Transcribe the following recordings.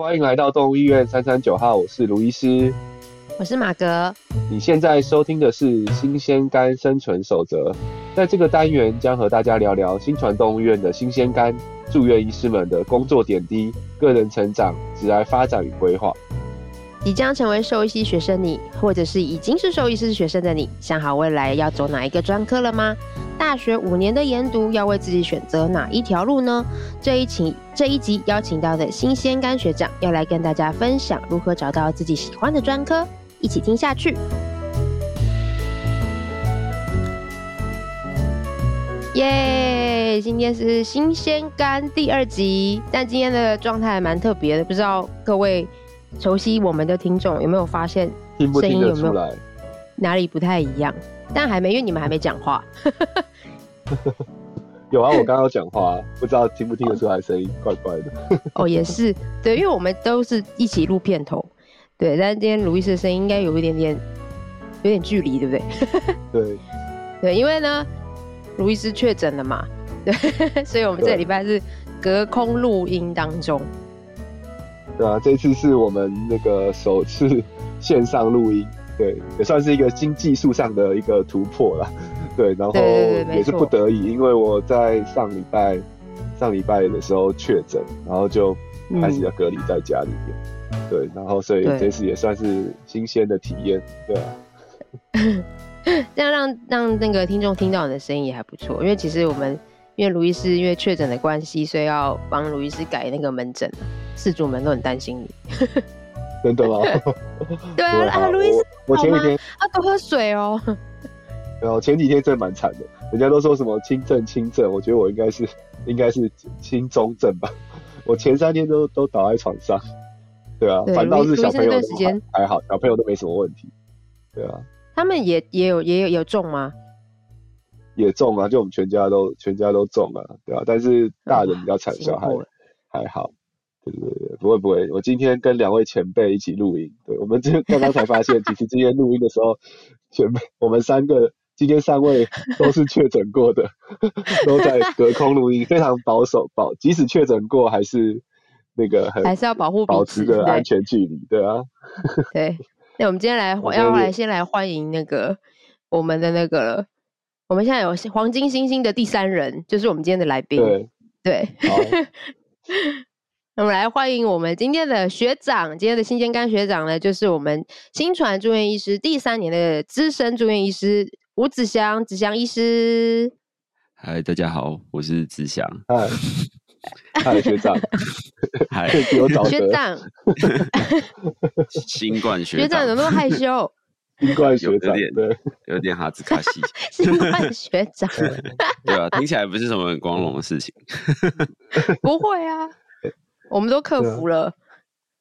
欢迎来到动物医院三三九号，我是卢医师，我是马格。你现在收听的是《新鲜肝生存守则》，在这个单元将和大家聊聊新传动物医院的新鲜肝住院医师们的工作点滴、个人成长、职业发展与规划。即将成为兽医系学生你，或者是已经是兽医师学生的你，想好未来要走哪一个专科了吗？大学五年的研读要为自己选择哪一条路呢？这一期这一集邀请到的新鲜干学长要来跟大家分享如何找到自己喜欢的专科，一起听下去。耶、yeah！今天是新鲜干第二集，但今天的状态还蛮特别的，不知道各位。熟悉我们的听众有没有发现声音有没有哪里不太一样？但还没，因为你们还没讲话。有啊，我刚刚讲话，不知道听不听得出来，声音怪怪的。哦，也是，对，因为我们都是一起录片头，对，但今天卢医师的声音应该有一点点有点距离，对不对？对，对，因为呢，卢医师确诊了嘛，对，所以我们这礼拜是隔空录音当中。对啊，这次是我们那个首次线上录音，对，也算是一个新技术上的一个突破了。对，然后也是不得已，因为我在上礼拜上礼拜的时候确诊，然后就开始要隔离在家里面。嗯、对，然后所以这次也算是新鲜的体验，对啊。这样让让那个听众听到你的声音也还不错，因为其实我们。因为卢医师因为确诊的关系，所以要帮卢医师改那个门诊，四主们都很担心你。真的吗？对啊，啊，路易斯，我前几天啊，多喝水哦。然后前几天真的蛮惨的，人家都说什么轻症轻症，我觉得我应该是应该是轻中症吧。我前三天都都倒在床上。对啊，反倒是小朋友时间还好，小朋友都没什么问题。对啊，他们也也有也有有中吗？也中啊，就我们全家都全家都中啊，对、啊？但是大人比较惨，小孩还好，对对对，不会不会。我今天跟两位前辈一起录音，对，我们这刚刚才发现，其实今天录音的时候，前辈我们三个今天三位都是确诊过的，都在隔空录音，非常保守，保即使确诊过还是那个很还是要保护保持着安全距离，对，对啊。对，那我们今天来要来先来欢迎那个我们的那个。我们现在有黄金星星的第三人，就是我们今天的来宾。对，对。那我们来欢迎我们今天的学长，今天的新鲜干学长呢，就是我们新传住院医师第三年的资深住院医师吴子祥，子祥医师。嗨，大家好，我是子祥。嗨，嗨，学长。嗨，学长。新冠学长。学长怎么那么害羞？新冠学长，有点对，有点哈兹卡西。新冠学长，对啊，听起来不是什么很光荣的事情。不会啊，我们都克服了。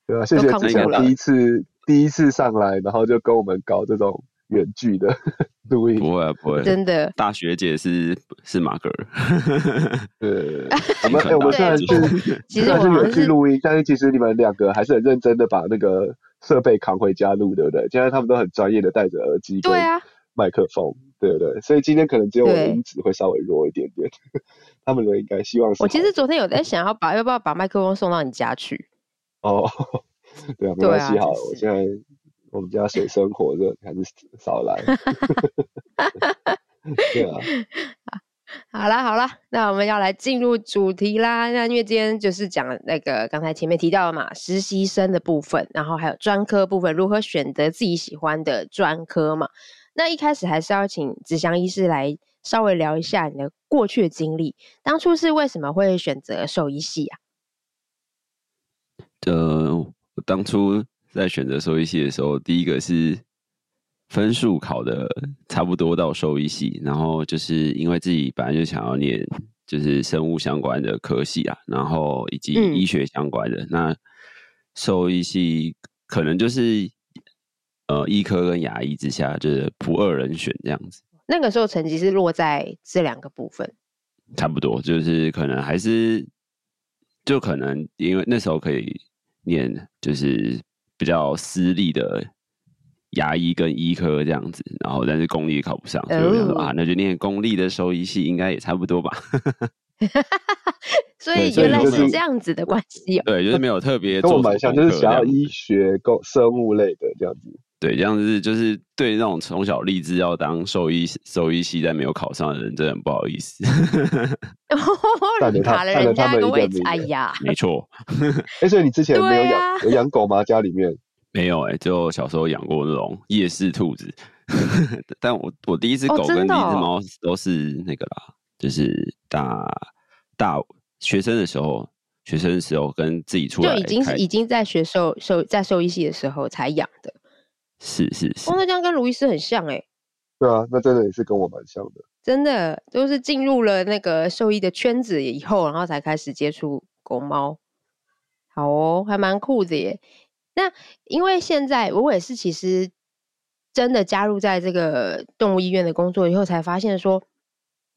对啊，谢谢子祥第一次第一次上来，然后就跟我们搞这种远距的 录音。不会不会，真的。大学姐是是马格。对，我们我们虽然是虽然是远距录音，但是其实你们两个还是很认真的把那个。设备扛回家录，对不对？现在他们都很专业的戴着耳机，对啊，麦克风，对不对？所以今天可能只有我的音质会稍微弱一点点。他们应该希望是。我其实昨天有在想要把要不要把麦克风送到你家去。哦，对啊，没关系，好，我现在我们家水深火热，还是少来。对啊。好啦好啦，那我们要来进入主题啦。那因为今天就是讲那个刚才前面提到的嘛，实习生的部分，然后还有专科部分，如何选择自己喜欢的专科嘛。那一开始还是要请子祥医师来稍微聊一下你的过去的经历，当初是为什么会选择兽医系啊？呃，我当初在选择兽医系的时候，第一个是。分数考的差不多到兽医系，然后就是因为自己本来就想要念就是生物相关的科系啊，然后以及医学相关的，嗯、那兽医系可能就是呃医科跟牙医之下就是不二人选这样子。那个时候成绩是落在这两个部分，差不多就是可能还是就可能因为那时候可以念就是比较私立的。牙医跟医科这样子，然后但是公立考不上，所以我想说、哦、啊，那就念公立的兽医系应该也差不多吧。所以原来是这样子的关系哦。对，就是没有特别跟我蛮像，就是想要医学、工生物类的这样子。对，这样子就是对那种从小立志要当兽医、兽医系但没有考上的人，真的很不好意思。卡了人家一个位置，哎呀，没错。哎，所以你之前没有养、啊、有养狗吗？家里面 没有哎、欸，就小时候养过那种夜视兔子。但我我第一只狗跟第一只猫都是那个啦，哦哦、就是大大学生的时候，学生的时候跟自己出来就已经是已经在学兽兽在兽医系的时候才养的。是是是，哦，那这样跟卢易斯很像哎、欸。对啊，那真的也是跟我蛮像的。真的都是进入了那个兽医的圈子以后，然后才开始接触狗猫。好哦，还蛮酷的耶。那因为现在我也是，其实真的加入在这个动物医院的工作以后，才发现说，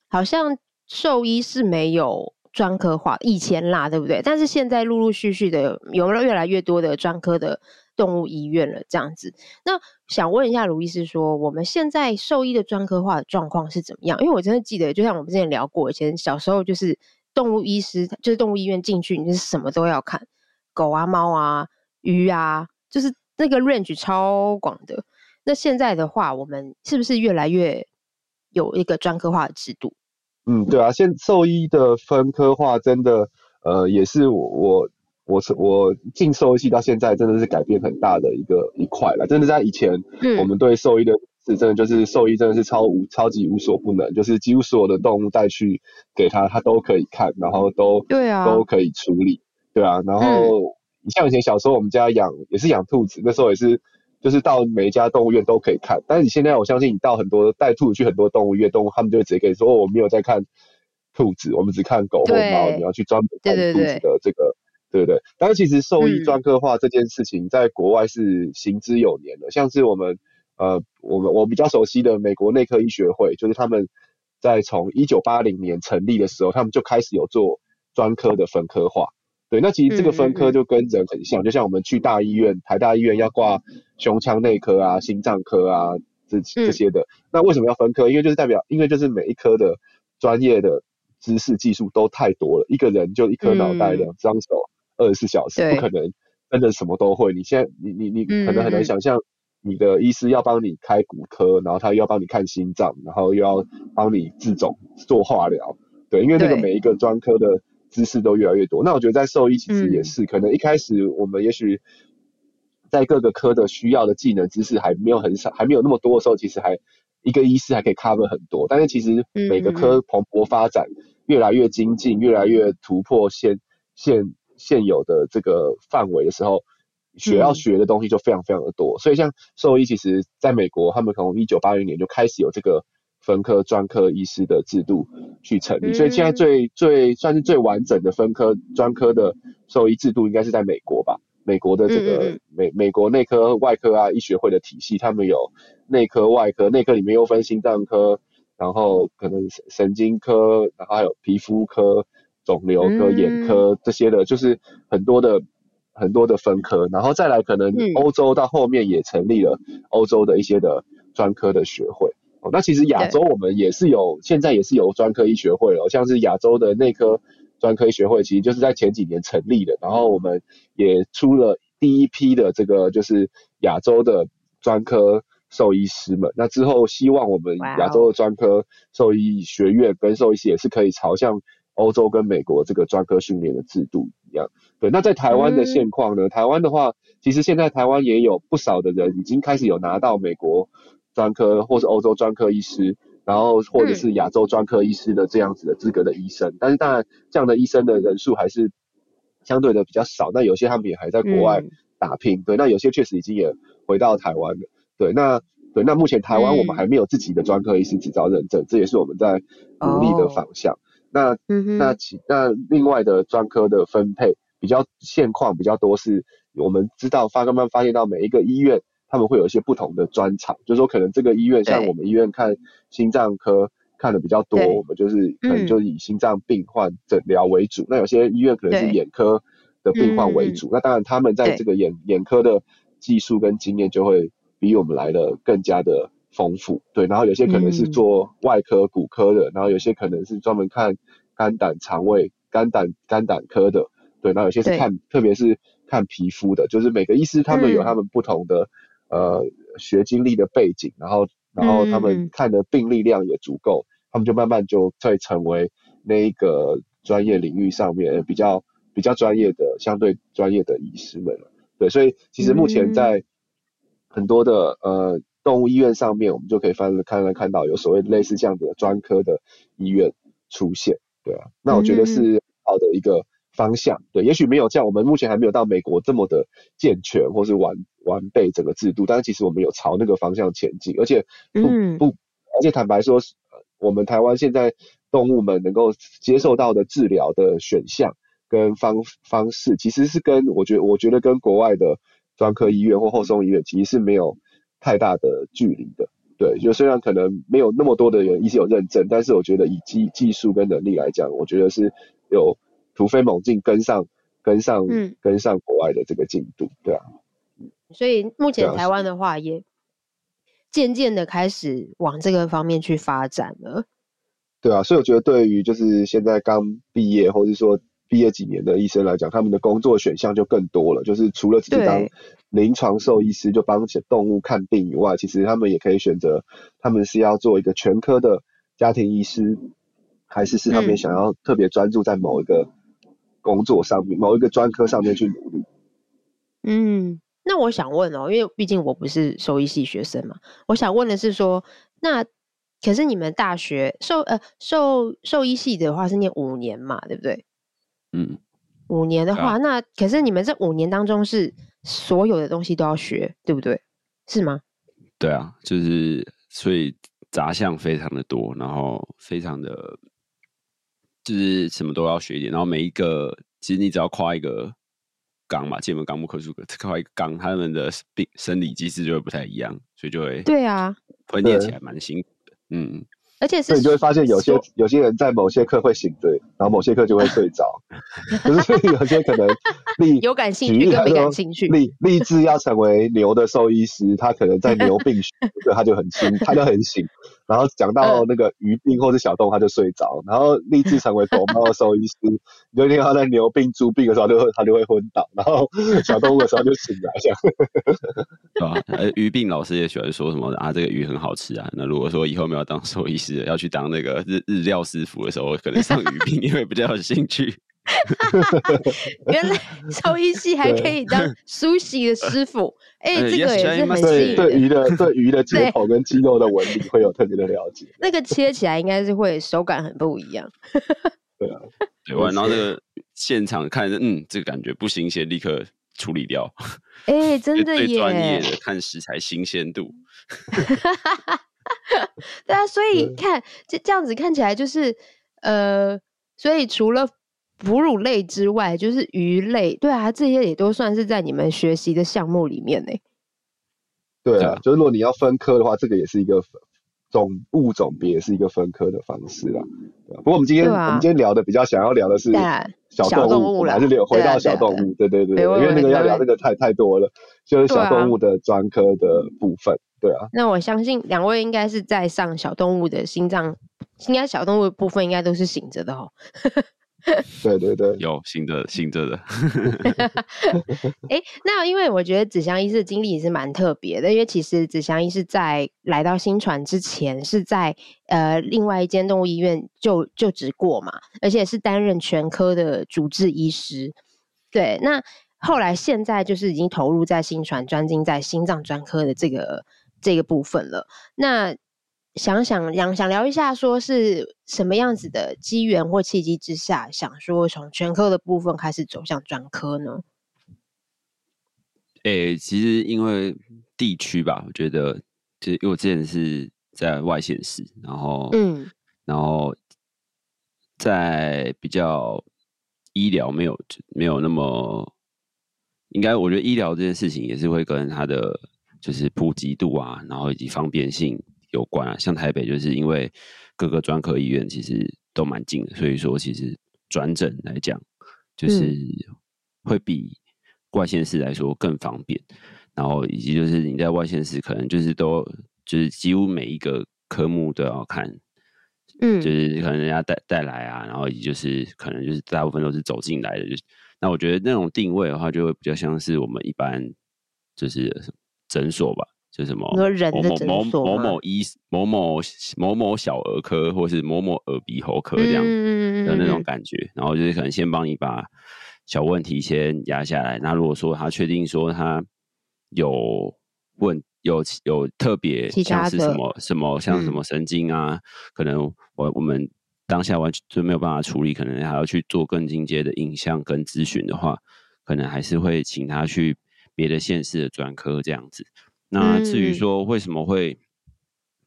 好像兽医是没有专科化，以前啦，对不对？但是现在陆陆续续的有了越来越多的专科的。动物医院了，这样子。那想问一下卢医师，说我们现在兽医的专科化的状况是怎么样？因为我真的记得，就像我们之前聊过，以前小时候就是动物医师，就是动物医院进去，你就是什么都要看，狗啊、猫啊、鱼啊，就是那个 range 超广的。那现在的话，我们是不是越来越有一个专科化的制度？嗯，对啊，现兽医的分科化真的，呃，也是我我。我是我进兽医系到现在，真的是改变很大的一个一块了。真的在以前，嗯，我们对兽医的是真的就是兽医真的是超无超级无所不能，就是几乎所有的动物带去给他，他都可以看，然后都对啊都可以处理，对啊。然后、嗯、像以前小时候我们家养也是养兔子，那时候也是就是到每一家动物园都可以看。但是你现在我相信你到很多带兔子去很多动物园，动物他们就会直接跟你说，哦，我没有在看兔子，我们只看狗或猫，你要去专门看兔子的这个。对对？但是其实兽医专科化这件事情，在国外是行之有年的。嗯、像是我们，呃，我们我比较熟悉的美国内科医学会，就是他们在从一九八零年成立的时候，他们就开始有做专科的分科化。对，那其实这个分科就跟人很像，嗯嗯嗯就像我们去大医院，台大医院要挂胸腔内科啊、心脏科啊这这些的。嗯、那为什么要分科？因为就是代表，因为就是每一科的专业的知识技术都太多了，一个人就一颗脑袋、两张手。嗯二十四小时不可能真的什么都会。你现在你你你可能很难想象，你的医师要帮你开骨科，嗯、然后他又要帮你看心脏，然后又要帮你治肿做化疗。对，因为那个每一个专科的知识都越来越多。那我觉得在兽医其实也是，嗯、可能一开始我们也许在各个科的需要的技能知识还没有很少，还没有那么多的时候，其实还一个医师还可以 cover 很多。但是其实每个科蓬勃发展，越来越精进，越来越突破现现。现有的这个范围的时候，学要学的东西就非常非常的多，嗯、所以像兽医，其实在美国，他们从一九八零年就开始有这个分科专科医师的制度去成立，嗯、所以现在最最算是最完整的分科专科的兽医制度，应该是在美国吧？美国的这个美美国内科外科啊医学会的体系，他们有内科外科，内科里面又分心脏科，然后可能神经科，然后还有皮肤科。肿瘤科、眼科这些的，就是很多的很多的分科，然后再来可能欧洲到后面也成立了欧洲的一些的专科的学会。哦，那其实亚洲我们也是有，现在也是有专科医学会哦，像是亚洲的内科专科医学会，其实就是在前几年成立的，然后我们也出了第一批的这个就是亚洲的专科兽医师们。那之后希望我们亚洲的专科兽医学院跟兽医师也是可以朝向。欧洲跟美国这个专科训练的制度一样，对。那在台湾的现况呢？嗯、台湾的话，其实现在台湾也有不少的人已经开始有拿到美国专科或是欧洲专科医师，然后或者是亚洲专科医师的这样子的资格的医生。嗯、但是当然，这样的医生的人数还是相对的比较少。那有些他们也还在国外打拼，嗯、对。那有些确实已经也回到台湾了，对。那对，那目前台湾我们还没有自己的专科医师执照认证，嗯、这也是我们在努力的方向。哦那那其那另外的专科的分配比较现况比较多，是我们知道发刚刚发现到每一个医院他们会有一些不同的专长，就是说可能这个医院像我们医院看心脏科看的比较多，我们就是可能就以心脏病患诊疗为主。那有些医院可能是眼科的病患为主，那当然他们在这个眼眼科的技术跟经验就会比我们来的更加的。丰富对，然后有些可能是做外科骨科的，嗯、然后有些可能是专门看肝胆肠胃肝胆肝胆科的，对，那有些是看，特别是看皮肤的，就是每个医师他们有他们不同的、嗯、呃学经历的背景，然后然后他们看的病例量也足够，嗯、他们就慢慢就会成为那一个专业领域上面比较比较专业的相对专业的医师们了。对，所以其实目前在很多的呃动物医院上面，我们就可以翻看来看到有所谓类似这样的专科的医院出现，对啊，那我觉得是好的一个方向，对，也许没有像我们目前还没有到美国这么的健全或是完完备整个制度，但是其实我们有朝那个方向前进，而且不不，而且坦白说，我们台湾现在动物们能够接受到的治疗的选项。跟方方式其实是跟我觉得，我觉得跟国外的专科医院或后送医院其实是没有太大的距离的。对，就虽然可能没有那么多的人一直有认证，但是我觉得以技技术跟能力来讲，我觉得是有突飞猛进，跟上跟上、嗯、跟上国外的这个进度，对啊。所以目前台湾的话，也渐渐的开始往这个方面去发展了。对啊，所以我觉得对于就是现在刚毕业，或者说毕业几年的医生来讲，他们的工作选项就更多了。就是除了只是当临床兽医师，就帮动物看病以外，其实他们也可以选择，他们是要做一个全科的家庭医师，还是是他们想要特别专注在某一个工作上面，某一个专科上面去努力。嗯，那我想问哦，因为毕竟我不是兽医系学生嘛，我想问的是说，那可是你们大学兽呃兽兽医系的话是念五年嘛，对不对？嗯，五年的话，啊、那可是你们这五年当中是所有的东西都要学，对不对？是吗？对啊，就是所以杂项非常的多，然后非常的，就是什么都要学一点，然后每一个其实你只要跨一个纲嘛，界门纲目科属科，跨一个纲，他们的病生理机制就会不太一样，所以就会对啊，会念起来蛮辛苦的，嗯。而且是，所以你就会发现有些有些人在某些课会醒着，然后某些课就会睡着。可是有些可能立 有感兴趣跟没感兴趣，立立志要成为牛的兽医师，他可能在牛病学，他就很清，他就很醒。然后讲到那个鱼病或者小动物，他就睡着。然后立志成为狗猫的兽医师，你就听到他在牛病、猪病的时候，就会他就会昏倒。然后小动物的时候就醒来，这样。对吧？呃，鱼病老师也喜欢说什么啊？这个鱼很好吃啊。那如果说以后没有当兽医师，要去当那个日日料师傅的时候，可能上鱼病，因为比较有兴趣。原来兽医系还可以当梳洗的师傅，哎、欸，这个也是很吸引。对鱼的 对鱼的解剖跟肌肉的纹理会有特别的了解。那个切起来应该是会手感很不一样。对啊，对完，然后这个现场看着，嗯，这个感觉不新鲜，立刻处理掉。哎、欸，真的耶！最专业的看食材新鲜度。对啊，所以看这这样子看起来就是呃，所以除了。哺乳类之外，就是鱼类，对啊，这些也都算是在你们学习的项目里面呢。对啊，就是如果你要分科的话，这个也是一个种物种别，是一个分科的方式啦。不过我们今天、啊、我们今天聊的比较想要聊的是小动物，还是聊回到小动物？对对对，对，因为那个要聊那个太太多了，就是小动物的专科的部分。对啊，那我相信两位应该是在上小动物的心脏，应该小动物的部分应该都是醒着的哦。对对对，有醒着醒着的。哎、欸，那因为我觉得子祥医师的经历也是蛮特别的，因为其实子祥医师在来到新传之前，是在呃另外一间动物医院就就职过嘛，而且是担任全科的主治医师。对，那后来现在就是已经投入在新传，专精在心脏专科的这个这个部分了。那想想想想聊一下，说是什么样子的机缘或契机之下，想说从全科的部分开始走向专科呢？诶、欸，其实因为地区吧，我觉得，就是因为我之前是在外县市，然后，嗯，然后在比较医疗没有没有那么，应该我觉得医疗这件事情也是会跟它的就是普及度啊，然后以及方便性。有关啊，像台北就是因为各个专科医院其实都蛮近的，所以说其实转诊来讲，就是会比外县市来说更方便。嗯。然后以及就是你在外县市可能就是都就是几乎每一个科目都要看，嗯，就是可能人家带带来啊，然后也就是可能就是大部分都是走进来的，就是那我觉得那种定位的话，就会比较像是我们一般就是诊所吧，就什么某某某某某医某某某某小儿科，或是某某耳鼻喉科这样的那种感觉，然后就是可能先帮你把小问题先压下来，那如果说他确定说他有问。有有特别像是什么什么像什么神经啊，嗯、可能我我们当下完全就没有办法处理，可能还要去做更进阶的影像跟咨询的话，可能还是会请他去别的县市的专科这样子。那至于说为什么会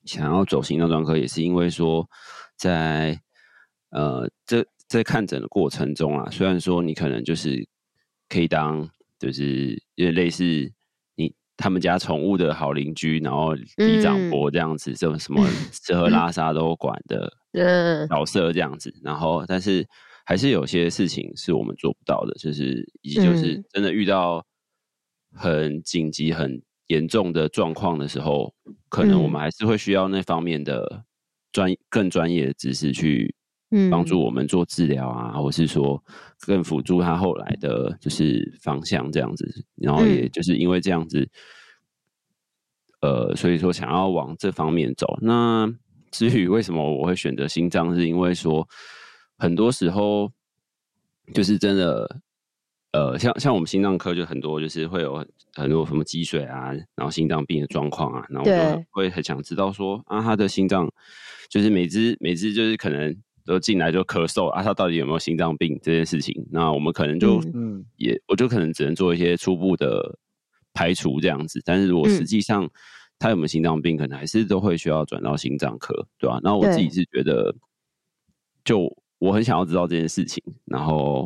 想要走心脏专科，也是因为说在呃这在看诊的过程中啊，虽然说你可能就是可以当就是因为类似你。他们家宠物的好邻居，然后里长伯这样子，这种、嗯、什么 吃喝拉撒都管的 角色这样子，嗯、然后但是还是有些事情是我们做不到的，就是以及就是真的遇到很紧急、很严重的状况的时候，可能我们还是会需要那方面的专更专业的知识去帮助我们做治疗啊，或是说更辅助他后来的就是方向这样子，然后也就是因为这样子，呃，所以说想要往这方面走。那至于为什么我会选择心脏，是因为说很多时候就是真的，呃，像像我们心脏科就很多就是会有很多什么积水啊，然后心脏病的状况啊，然后我就会很想知道说啊，他的心脏就是每只每只就是可能。都进来就咳嗽啊，他到底有没有心脏病这件事情？那我们可能就嗯也，我就可能只能做一些初步的排除这样子。但是如果实际上他有没有心脏病，可能还是都会需要转到心脏科，对吧？那我自己是觉得，就我很想要知道这件事情，然后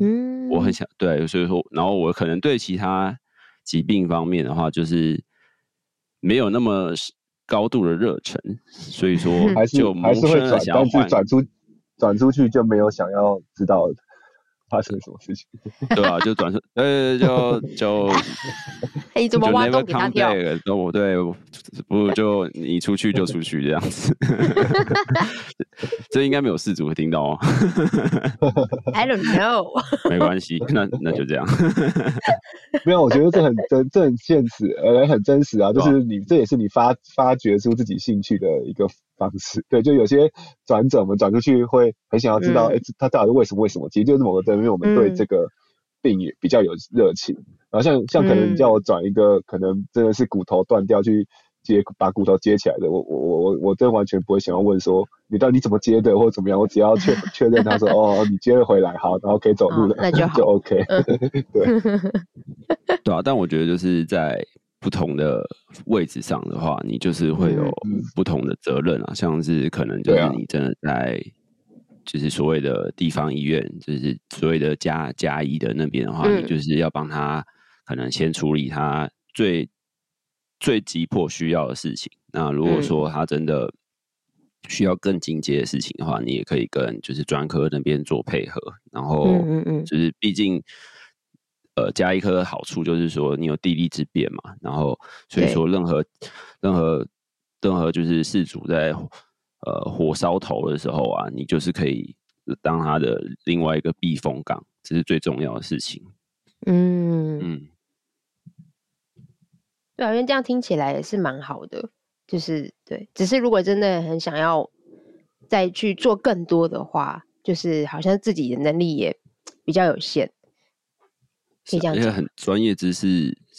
我很想对，所以说，然后我可能对其他疾病方面的话，就是没有那么高度的热忱，所以说就还是会转，但是转出。转出去就没有想要知道发生什么事情，对啊，就转身，呃，就就，哎，怎么挖洞给他跳？都对，不就你出去就出去这样子，这应该没有事主会听到哦。I don't know，没关系，那那就这样。没有，我觉得这很真，这很现实，呃，很真实啊。就是你，这也是你发发掘出自己兴趣的一个。方式对，就有些转诊，我们转出去会很想要知道，哎、嗯，他到底为什么？为什么？其实就是某个层面我们对这个病也比较有热情。嗯、然后像像可能你叫我转一个，可能真的是骨头断掉去接，把骨头接起来的，我我我我我真完全不会想要问说你到底怎么接的，或者怎么样，我只要确 确认他说哦，你接了回来好，然后可以走路了，哦、那就好 就 OK。对对啊，但我觉得就是在。不同的位置上的话，你就是会有不同的责任啊，嗯、像是可能就是你真的在，就是所谓的地方医院，就是所谓的加加医的那边的话，嗯、你就是要帮他可能先处理他最最急迫需要的事情。那如果说他真的需要更进阶的事情的话，你也可以跟就是专科那边做配合，然后就是毕竟。呃，加一颗的好处就是说，你有地利之便嘛，然后所以说任何任何任何就是事主在呃火烧头的时候啊，你就是可以当他的另外一个避风港，这是最重要的事情。嗯嗯，对啊，因为这样听起来也是蛮好的，就是对，只是如果真的很想要再去做更多的话，就是好像自己的能力也比较有限。因为很专业知识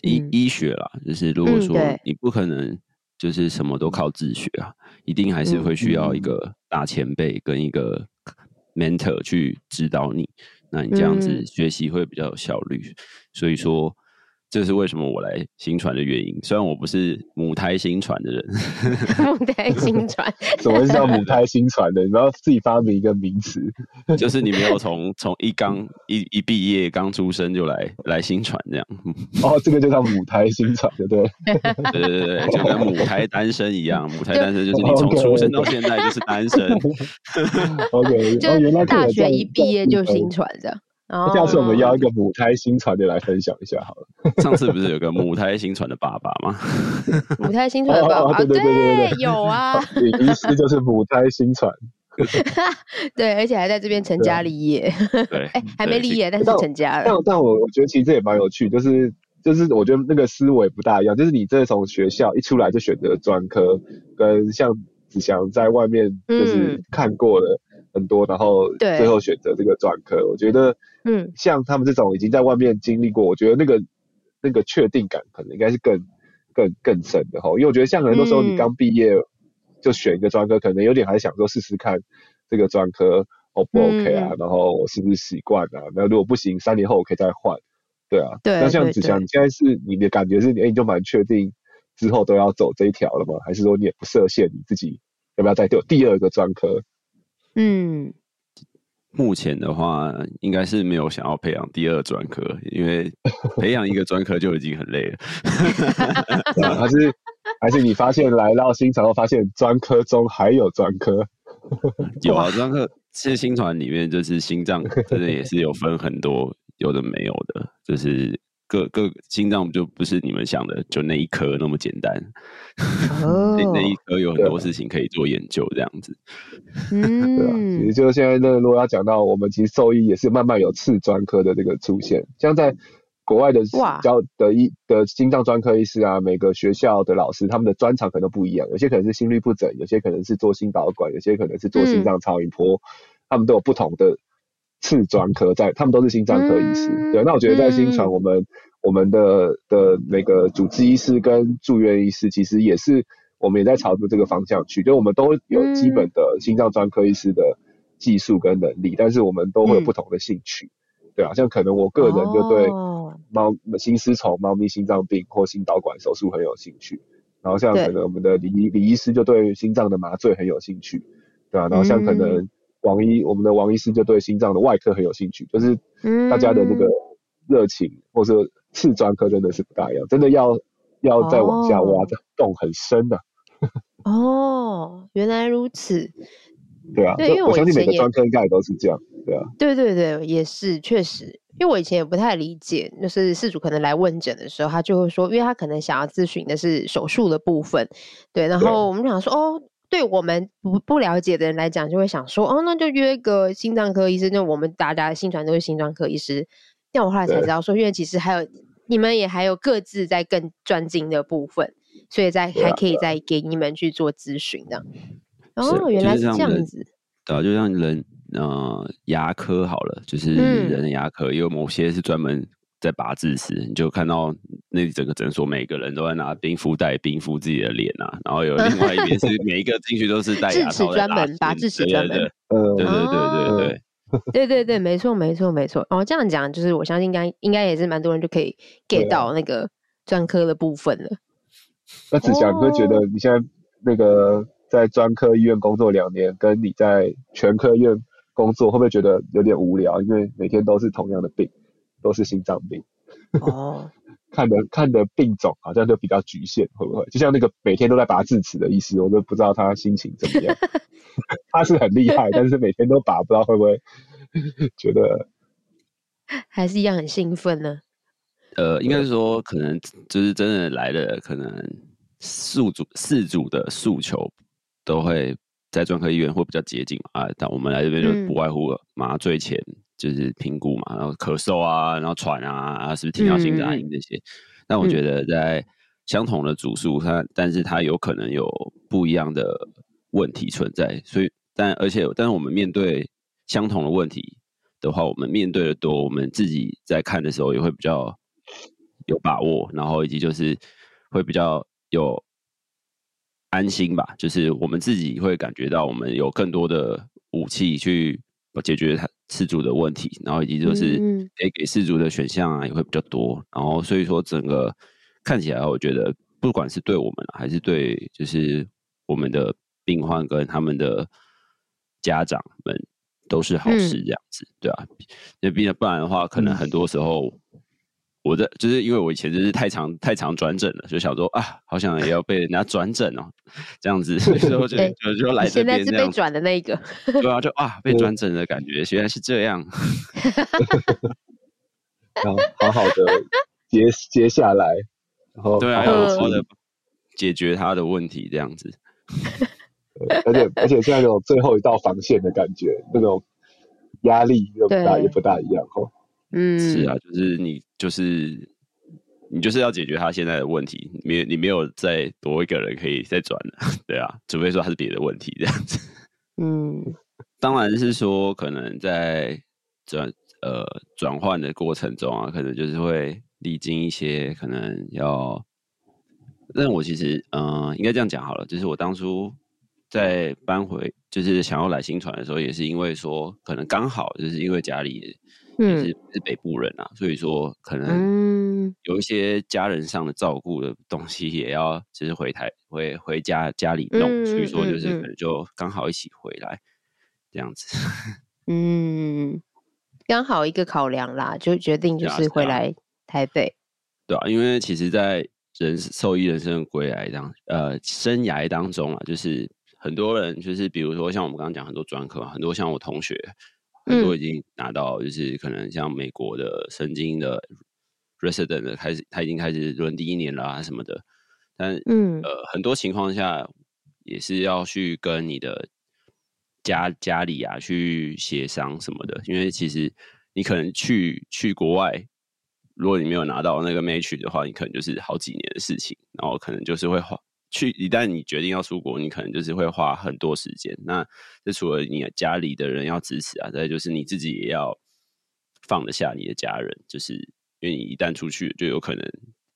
医、嗯、医学啦，就是如果说你不可能就是什么都靠自学啊，嗯、一定还是会需要一个大前辈跟一个 mentor 去指导你，那你这样子学习会比较有效率。嗯、所以说。这是为什么我来新传的原因。虽然我不是母胎新传的人，母胎新传，什么是叫母胎新传的？你们要自己发明一个名词，就是你没有从从一刚一一毕业刚出生就来来新传这样。哦，这个就叫母胎新传，对不对？对对对，就跟母胎单身一样，母胎单身就是你从出生到现在就是单身。OK，就大学一毕业就新传这样。下次我们邀一个母胎新传的来分享一下好了。上次不是有个母胎新传的爸爸吗？母胎新传的爸爸，对对对对对，有啊。李医师就是母胎新传。对，而且还在这边成家立业。对，哎、欸，还没立业，但是成家了。但但，但我我觉得其实这也蛮有趣，就是就是我觉得那个思维不大一样，就是你这从学校一出来就选择专科，跟像子祥在外面就是看过了很多，嗯、然后最后选择这个专科，我觉得嗯，像他们这种已经在外面经历过，我觉得那个那个确定感可能应该是更更更深的哈，因为我觉得像很多时候你刚毕业。嗯就选一个专科，可能有点还想说试试看这个专科 O 不 OK 啊，嗯、然后我是不是习惯啊？那如果不行，三年后我可以再换。对啊，对。那像子祥，你现在是你的感觉是，哎，你就蛮确定之后都要走这一条了吗？还是说你也不设限，你自己要不要再有第二个专科？嗯，目前的话，应该是没有想要培养第二专科，因为 培养一个专科就已经很累了。啊，还是。还是你发现来到新传后，发现专科中还有专科？有啊，专科其实新传里面就是心脏，真的也是有分很多，有的没有的，就是各各心脏就不是你们想的就那一颗那么简单。哦、那那一颗有很多事情可以做研究，这样子。嗯，对啊，其实就现在那如果要讲到我们其实兽医也是慢慢有次专科的这个出现，像在。国外的教的医的心脏专科医师啊，每个学校的老师他们的专长可能都不一样，有些可能是心律不整，有些可能是做心导管，有些可能是做心脏超音波，嗯、他们都有不同的次专科在，他们都是心脏科医师。嗯、对，那我觉得在新传，我们、嗯、我们的的那个主治医师跟住院医师，其实也是我们也在朝着这个方向去，就我们都有基本的心脏专科医师的技术跟能力，但是我们都会有不同的兴趣。嗯对啊，像可能我个人就对猫心丝虫、猫咪心脏病或心导管手术很有兴趣，然后像可能我们的李李医师就对心脏的麻醉很有兴趣，对啊，然后像可能王医、嗯、我们的王医师就对心脏的外科很有兴趣，就是大家的那个热情或者次专科真的是不大一样，真的要要再往下挖的洞很深的、啊。哦，原来如此。对啊，对，因为我相信每个专科应该也都是这样。对啊，对对对，也是确实，因为我以前也不太理解，就是事主可能来问诊的时候，他就会说，因为他可能想要咨询的是手术的部分，对，然后我们想说，哦，对我们不不了解的人来讲，就会想说，哦，那就约个心脏科医生，那我们大家心传都是心脏科医师，但我后来才知道说，因为其实还有你们也还有各自在更专精的部分，所以在还可以再给你们去做咨询这样。哦，原来是这样子。对啊，就像人。呃，牙科好了，就是人的牙科，因为、嗯、某些是专门在拔智齿，你就看到那整个诊所每个人都在拿冰敷袋冰敷自己的脸啊，然后有另外一边是 每一个进去都是戴牙套在拔智齿专门拔智齿专门，对对对对对对，对对对，没错没错没错。哦，这样讲就是我相信应该应该也是蛮多人就可以 get 到那个专科的部分了。那子祥，你会觉得你现在那个在专科医院工作两年，跟你在全科医院工作会不会觉得有点无聊？因为每天都是同样的病，都是心脏病。哦，看的看的病种好像就比较局限，会不会？就像那个每天都在拔智齿的医师，我都不知道他心情怎么样。他是很厉害，但是每天都拔，不知道会不会觉得还是一样很兴奋呢？呃，应该是说，可能就是真的来了，可能宿主饲主的诉求都会。在专科医院会比较接近嘛？啊，但我们来这边就不外乎麻醉前就是评估嘛，嗯、然后咳嗽啊，然后喘啊，啊是不是停药性的反应这些？嗯、但我觉得在相同的组数，它但是它有可能有不一样的问题存在，所以但而且但是我们面对相同的问题的话，我们面对的多，我们自己在看的时候也会比较有把握，然后以及就是会比较有。安心吧，就是我们自己会感觉到我们有更多的武器去解决他饲主的问题，然后以及就是诶给饲主的选项啊也会比较多，然后所以说整个看起来，我觉得不管是对我们还是对就是我们的病患跟他们的家长们都是好事，这样子，嗯、对啊，那毕竟不然的话，可能很多时候。我的就是因为我以前就是太常太常转诊了，就想说啊，好像也要被人家转诊哦，这样子，所以说就就就来这边这样。现在是被转的那一个，对啊，就啊被转诊的感觉，原来是这样。然后好好的接接下来，然后对啊，要好好的解决他的问题，这样子。而且而且现在有最后一道防线的感觉，那种压力又不大也不大一样哦。嗯，是啊，就是你就是你就是要解决他现在的问题，没你没有再多一个人可以再转了，对啊，除非说他是别的问题这样子。嗯，当然是说可能在转呃转换的过程中啊，可能就是会历经一些可能要。但我其实，嗯、呃，应该这样讲好了，就是我当初在搬回，就是想要来新船的时候，也是因为说，可能刚好就是因为家里也是是北部人啊，嗯、所以说可能有一些家人上的照顾的东西，也要就是回台回回家家里弄，嗯、所以说就是可能就刚好一起回来这样子。嗯，刚好一个考量啦，就决定就是回来台北。对啊，因为其实，在人兽医人生的归来当呃生涯当中啊，就是很多人就是比如说像我们刚刚讲很多专科，很多像我同学，很多已经拿到就是可能像美国的神经的 resident 的开始，他已经开始轮第一年了啊什么的，但嗯。呃很多情况下也是要去跟你的家家里啊去协商什么的，因为其实你可能去去国外。如果你没有拿到那个 match 的话，你可能就是好几年的事情，然后可能就是会花去。一旦你决定要出国，你可能就是会花很多时间。那这除了你家里的人要支持啊，再就是你自己也要放得下你的家人，就是因为你一旦出去，就有可能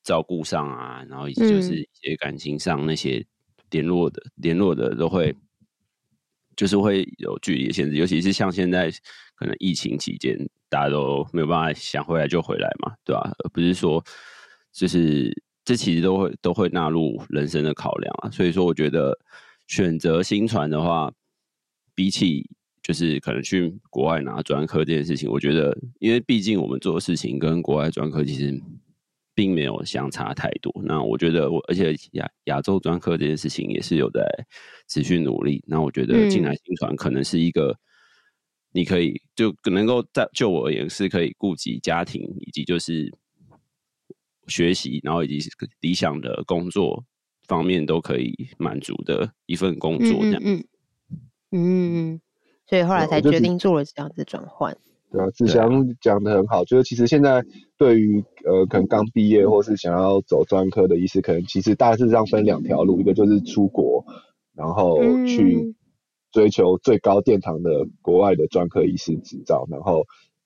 照顾上啊，然后以及就是一些感情上那些联络的、嗯、联络的都会，就是会有距离的限制，尤其是像现在可能疫情期间。大家都没有办法想回来就回来嘛，对吧、啊？而不是说，就是这其实都会都会纳入人生的考量啊。所以说，我觉得选择新传的话，比起就是可能去国外拿专科这件事情，我觉得，因为毕竟我们做的事情跟国外专科其实并没有相差太多。那我觉得我，我而且亚亚洲专科这件事情也是有在持续努力。那我觉得进来新传可能是一个。你可以就能够在就我而言是可以顾及家庭以及就是学习，然后以及理想的工作方面都可以满足的一份工作这样嗯嗯，嗯，所以后来才决定做了这样子转换。对啊，志祥讲得很好，就是其实现在对于呃可能刚毕业或是想要走专科的医师，可能其实大致上分两条路，一个就是出国，然后去。嗯追求最高殿堂的国外的专科医师执照，然后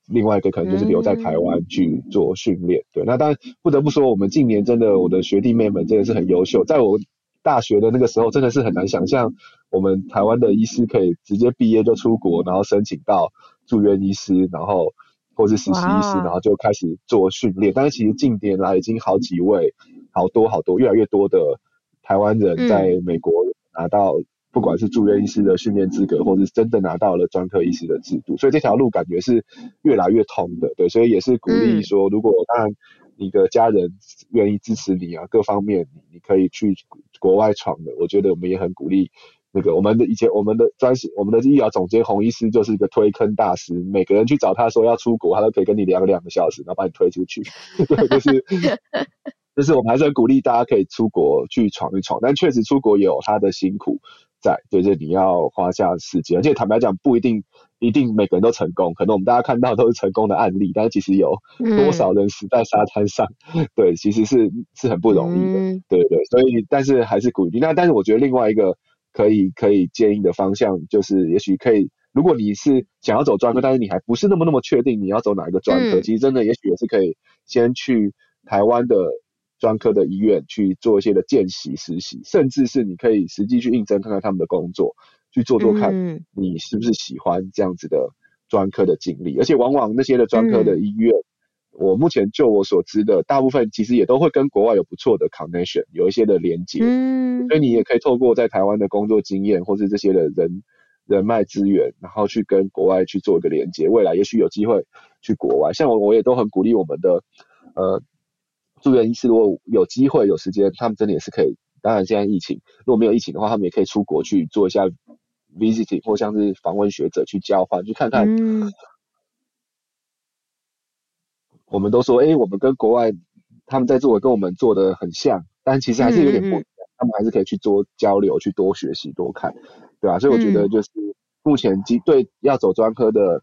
另外一个可能就是留在台湾去做训练。对，那当然不得不说，我们近年真的我的学弟妹们真的是很优秀。在我大学的那个时候，真的是很难想象我们台湾的医师可以直接毕业就出国，然后申请到住院医师，然后或是实习医师，然后就开始做训练。但是其实近年来已经好几位，好多好多，越来越多的台湾人在美国拿到。不管是住院医师的训练资格，或是真的拿到了专科医师的制度，所以这条路感觉是越来越通的，对，所以也是鼓励说，如果当然你的家人愿意支持你啊，各方面你你可以去国外闯的，我觉得我们也很鼓励。那个我们的以前我们的专我们的医疗总监洪医师就是一个推坑大师，每个人去找他说要出国，他都可以跟你聊两个小时，然后把你推出去，对，就是。就是我们还是很鼓励大家可以出国去闯一闯，但确实出国也有他的辛苦在，就是你要花下时间，而且坦白讲不一定一定每个人都成功，可能我们大家看到都是成功的案例，但是其实有多少人死在沙滩上，嗯、对，其实是是很不容易的，嗯、对对，所以但是还是鼓励。那但是我觉得另外一个可以可以建议的方向就是，也许可以，如果你是想要走专科，但是你还不是那么那么确定你要走哪一个专科，嗯、其实真的也许也是可以先去台湾的。专科的医院去做一些的见习实习，甚至是你可以实际去应征看看他们的工作，去做做看你是不是喜欢这样子的专科的经历。嗯、而且往往那些的专科的医院，嗯、我目前就我所知的，大部分其实也都会跟国外有不错的 connection，有一些的连接。嗯，所以你也可以透过在台湾的工作经验，或是这些的人人脉资源，然后去跟国外去做一个连接。未来也许有机会去国外，像我我也都很鼓励我们的呃。住院医师如果有机会有时间，他们真的也是可以。当然现在疫情，如果没有疫情的话，他们也可以出国去做一下 visiting，或像是访问学者去交换，去看看。嗯。我们都说，哎、欸，我们跟国外他们在做的跟我们做的很像，但其实还是有点不一样。他们还是可以去做交流，去多学习，多看。对啊，所以我觉得就是目前即对要走专科的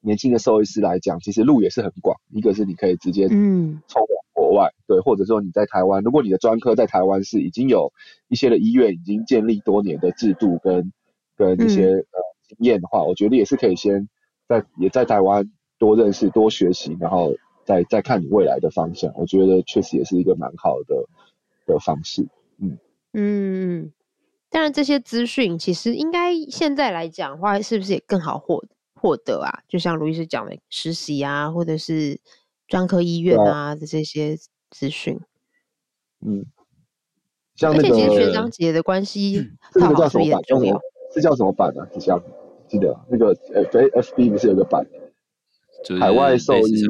年轻的兽医师来讲，其实路也是很广。一个是你可以直接嗯冲往国外，对，或者说你在台湾，如果你的专科在台湾是已经有一些的医院已经建立多年的制度跟跟一些、嗯、呃经验的话，我觉得也是可以先在也在台湾多认识多学习，然后再再看你未来的方向。我觉得确实也是一个蛮好的的方式。嗯嗯。当然，这些资讯其实应该现在来讲的话，是不是也更好获获得啊？就像卢医师讲的实习啊，或者是专科医院啊的这些资讯。嗯，像那个而且其实学长姐的关系，这个叫什么版？重要是叫什么版呢？你想记得那个 F F B 不是有个版，就是海外兽医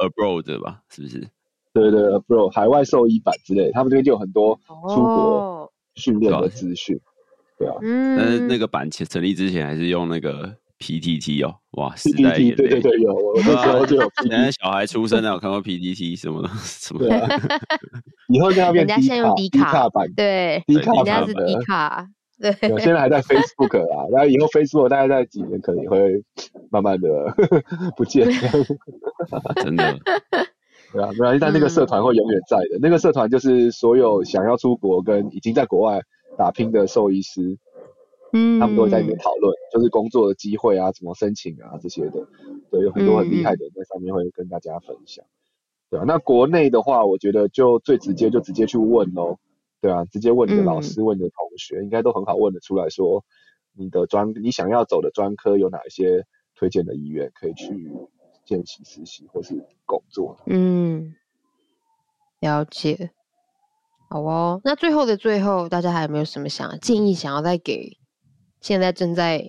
abroad 吧？是不是？对对，abroad 海外兽医版之类，他们这边就有很多出国。哦训练的资讯，对啊，嗯，但是那个版前成立之前还是用那个 PTT 哦，哇，PTT 对对对，有，我那时候就有。现在小孩出生了，有看过 PTT 什么的 什么的。以后就要变 D 卡版，对，D 卡人家是卡，对。现在还在 Facebook 啊，然后以后 Facebook 大概在几年可能会慢慢的 不见，真的。对啊，没关系，但那个社团会永远在的。嗯、那个社团就是所有想要出国跟已经在国外打拼的兽医师，嗯，他们都会在里面讨论，就是工作的机会啊，怎么申请啊这些的。对，有很多很厉害的人在上面会跟大家分享。嗯、对啊，那国内的话，我觉得就最直接就直接去问喽。对啊，直接问你的老师，嗯、问你的同学，应该都很好问得出来说，你的专你想要走的专科有哪一些推荐的医院可以去。见习、实习或是工作。嗯，了解。好哦，那最后的最后，大家还有没有什么想建议，想要再给现在正在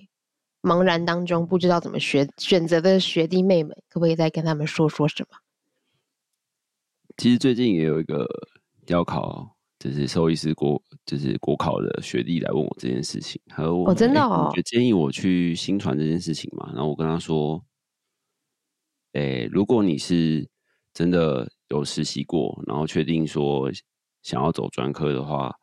茫然当中，不知道怎么学选择的学弟妹们，可不可以再跟他们说说什么？其实最近也有一个要考，就是兽医师国，就是国考的学弟来问我这件事情，还有我、哦、真的哦，就建议我去新传这件事情嘛，然后我跟他说。诶、欸，如果你是真的有实习过，然后确定说想要走专科的话，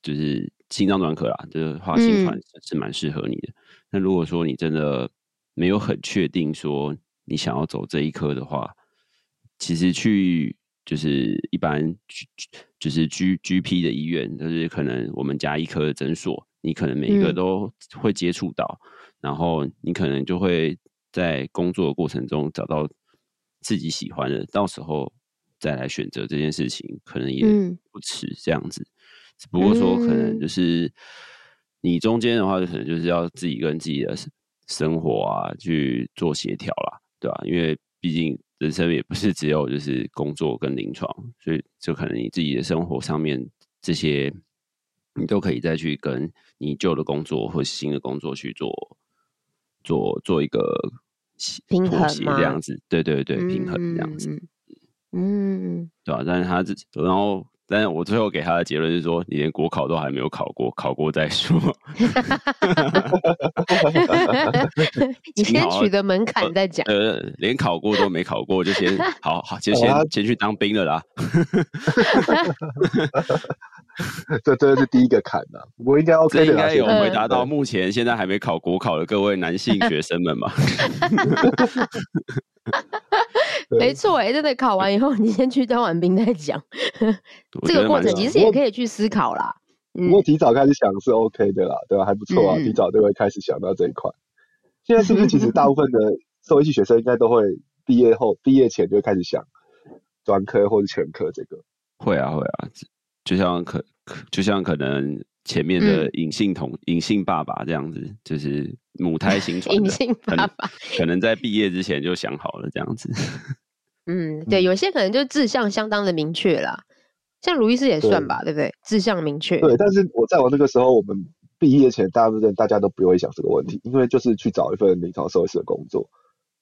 就是心脏专科啦，就是话心传是蛮适合你的。那、嗯、如果说你真的没有很确定说你想要走这一科的话，其实去就是一般就是 G G P 的医院，就是可能我们家医科的诊所，你可能每一个都会接触到，嗯、然后你可能就会。在工作的过程中找到自己喜欢的，到时候再来选择这件事情，可能也不迟。这样子，嗯、只不过说可能就是你中间的话，就可能就是要自己跟自己的生活啊去做协调啦，对吧、啊？因为毕竟人生也不是只有就是工作跟临床，所以就可能你自己的生活上面这些，你都可以再去跟你旧的工作或新的工作去做。做做一个平衡这样子，对对对，平衡这样子，嗯，对吧？但是他这，然后，但是我最后给他的结论是说，你连国考都还没有考过，考过再说。你先取得门槛再讲。呃，连考过都没考过，就先好好就先先去当兵了啦。这真的是第一个坎呐，我应该 OK 的。应该有回答到目前现在还没考国考的各位男性学生们吧？没错，哎，真的考完以后，你先去当完兵再讲。这个过程其实也可以去思考啦。不过提早开始想是 OK 的啦，对吧？还不错啊，提早就会开始想到这一块。现在是不是其实大部分的兽医系学生应该都会毕业后、毕业前就会开始想专科或者全科这个？会啊，会啊。就像可，就像可能前面的隐性同隐、嗯、性爸爸这样子，就是母胎心传。隐性爸爸可，可能在毕业之前就想好了这样子。嗯，对，有些可能就志向相当的明确啦，像卢医师也算吧，对，对不对？志向明确。对，但是我在我那个时候，我们毕业前，大部分大家都不会想这个问题，因为就是去找一份临床兽医师的工作，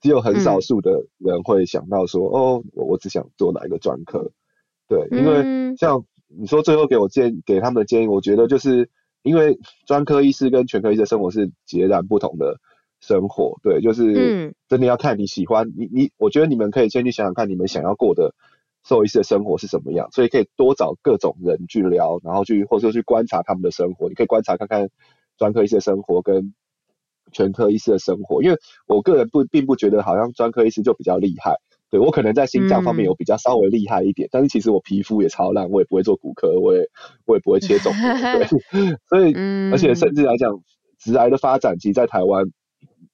只有很少数的人会想到说，嗯、哦，我我只想做哪一个专科。对，因为像。你说最后给我建给他们的建议，我觉得就是因为专科医师跟全科医师的生活是截然不同的生活，对，就是真的要看你喜欢你你，我觉得你们可以先去想想看你们想要过的兽医师的生活是什么样，所以可以多找各种人去聊，然后去或者说去观察他们的生活，你可以观察看看专科医师的生活跟全科医师的生活，因为我个人不并不觉得好像专科医师就比较厉害。对，我可能在心脏方面有比较稍微厉害一点，嗯、但是其实我皮肤也超烂，我也不会做骨科，我也我也不会切肿瘤，对，所以、嗯、而且甚至来讲，直癌的发展，其实在台湾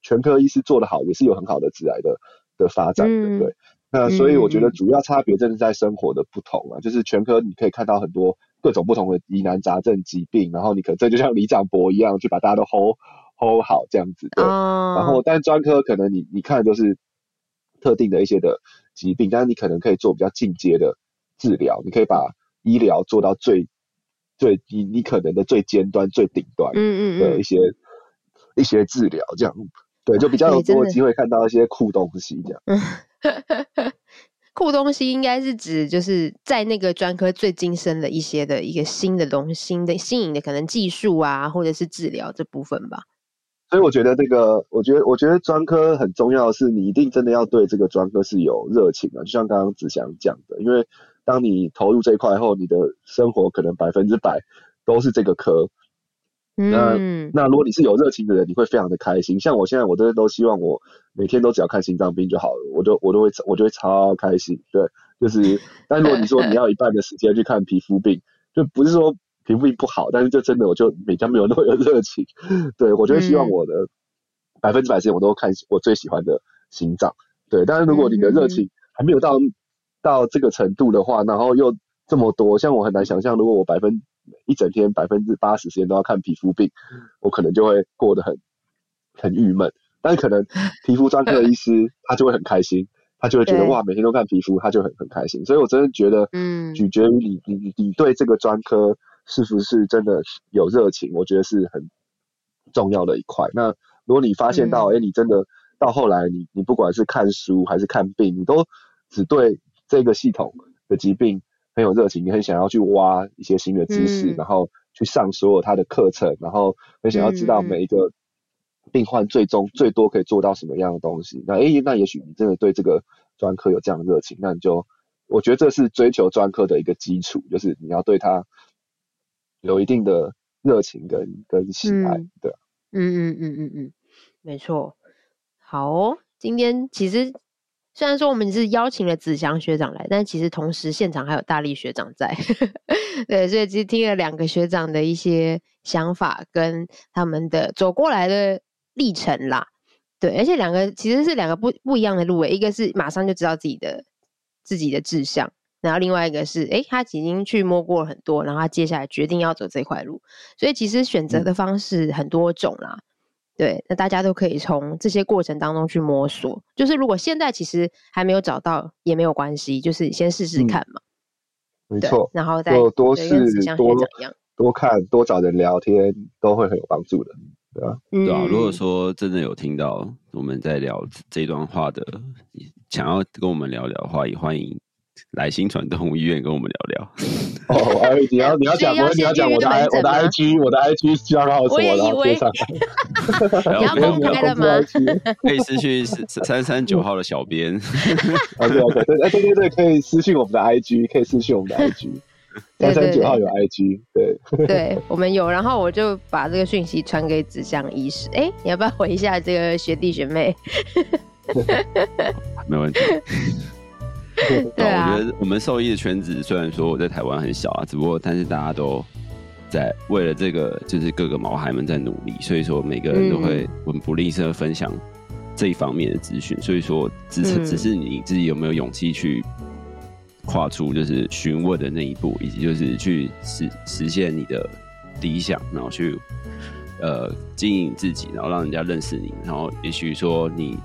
全科医师做得好，也是有很好的直癌的的发展的，对。嗯、那所以我觉得主要差别真的在生活的不同啊，嗯、就是全科你可以看到很多各种不同的疑难杂症疾病，然后你可能这就像李长博一样，去把大家都 hold hold 好这样子，对。哦、然后但专科可能你你看的都是。特定的一些的疾病，但是你可能可以做比较进阶的治疗，你可以把医疗做到最最你你可能的最尖端、最顶端的一些嗯嗯嗯一些治疗，这样对，就比较有多机会看到一些酷东西这样。酷东西应该是指就是在那个专科最精深的一些的一个新的东西、新的新颖的可能技术啊，或者是治疗这部分吧。所以我觉得这个，我觉得我觉得专科很重要的是，你一定真的要对这个专科是有热情的，就像刚刚子祥讲的，因为当你投入这一块后，你的生活可能百分之百都是这个科。嗯、那那如果你是有热情的人，你会非常的开心。像我现在，我真的都希望我每天都只要看心脏病就好了，我就我都会我就会超开心。对，就是，但如果你说你要一半的时间去看皮肤病，就不是说。皮肤病不好，但是这真的我就每天没有那么有热情。对，我就会希望我的百分之百时间我都看我最喜欢的心脏。对，但是如果你的热情还没有到到这个程度的话，然后又这么多，像我很难想象，如果我百分一整天百分之八十时间都要看皮肤病，我可能就会过得很很郁闷。但是可能皮肤专科的医师 他就会很开心。他就会觉得哇，每天都看皮肤，他就很很开心。所以我真的觉得，嗯，取决于你你你对这个专科是不是真的有热情，我觉得是很重要的一块。那如果你发现到，哎、嗯，你真的到后来，你你不管是看书还是看病，你都只对这个系统的疾病很有热情，你很想要去挖一些新的知识，嗯、然后去上所有他的课程，然后很想要知道每一个。病患最终最多可以做到什么样的东西？那哎、欸，那也许你真的对这个专科有这样的热情，那你就，我觉得这是追求专科的一个基础，就是你要对他有一定的热情跟跟喜爱，嗯、对。嗯嗯嗯嗯嗯，没错。好哦，今天其实虽然说我们是邀请了子祥学长来，但其实同时现场还有大力学长在，对，所以其实听了两个学长的一些想法跟他们的走过来的。历程啦，对，而且两个其实是两个不不一样的路诶，一个是马上就知道自己的自己的志向，然后另外一个是，诶，他已经去摸过了很多，然后他接下来决定要走这块路，所以其实选择的方式很多种啦，嗯、对，那大家都可以从这些过程当中去摸索，就是如果现在其实还没有找到也没有关系，就是先试试看嘛，嗯、没错，然后再多试多多看多找人聊天都会很有帮助的。对啊，对啊。如果说真的有听到我们在聊这段话的，想要跟我们聊聊的话，也欢迎来新传动物医院跟我们聊聊。哦，哎，你要你要讲，我你要讲我的 I 我的 IG 我的 IG 需要告诉我，然后贴上来。你要公开了吗？可以私讯三三九号的小编。OK OK，对，哎对对对，可以私信我们的 IG，可以私信我们的 IG。三三九号有 IG，对对，对，我们有，然后我就把这个讯息传给子祥医师。哎，你要不要回一下这个学弟学妹？没问题。对啊，我觉得我们兽医的圈子虽然说我在台湾很小啊，只不过但是大家都在为了这个，就是各个毛孩们在努力，所以说每个人都会很不吝啬分享这一方面的资讯。所以说，只是只是你自己有没有勇气去。跨出就是询问的那一步，以及就是去实实现你的理想，然后去呃经营自己，然后让人家认识你，然后也许说你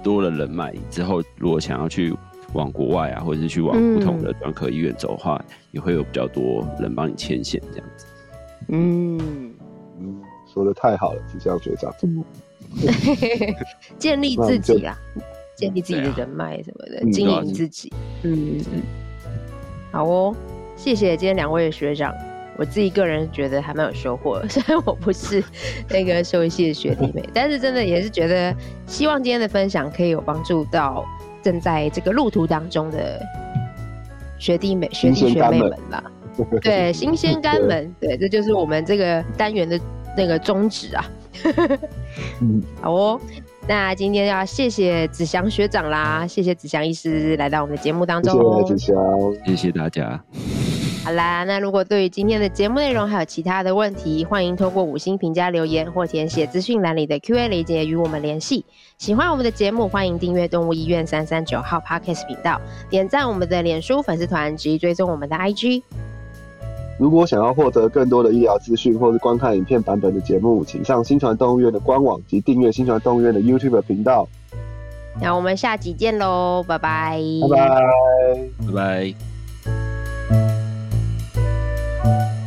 多了人脉之后，如果想要去往国外啊，或者是去往不同的专科医院走的话，嗯、也会有比较多人帮你牵线这样子。嗯嗯，说的太好了，就这样学长。建立自己啊。建立自己的人脉什么的，啊、经营自己。嗯嗯，好哦，谢谢今天两位的学长，我自己个人觉得还蛮有收获的。虽然我不是那个兽医系的学弟妹，但是真的也是觉得，希望今天的分享可以有帮助到正在这个路途当中的学弟妹、学弟学妹们啦。对，新鲜肝门，对，这就是我们这个单元的那个宗旨啊。嗯，好哦。那今天要谢谢子祥学长啦，谢谢子祥医师来到我们的节目当中。谢谢子祥，谢谢大家。好啦，那如果对于今天的节目内容还有其他的问题，欢迎通过五星评价留言或填写资讯栏里的 Q&A 连结与我们联系。喜欢我们的节目，欢迎订阅动物医院三三九号 Podcast 频道，点赞我们的脸书粉丝团及追踪我们的 IG。如果想要获得更多的医疗资讯，或是观看影片版本的节目，请上新传动物医院的官网及订阅新传动物医院的 YouTube 频道。那我们下集见喽，拜拜，拜拜，拜拜。Thank you.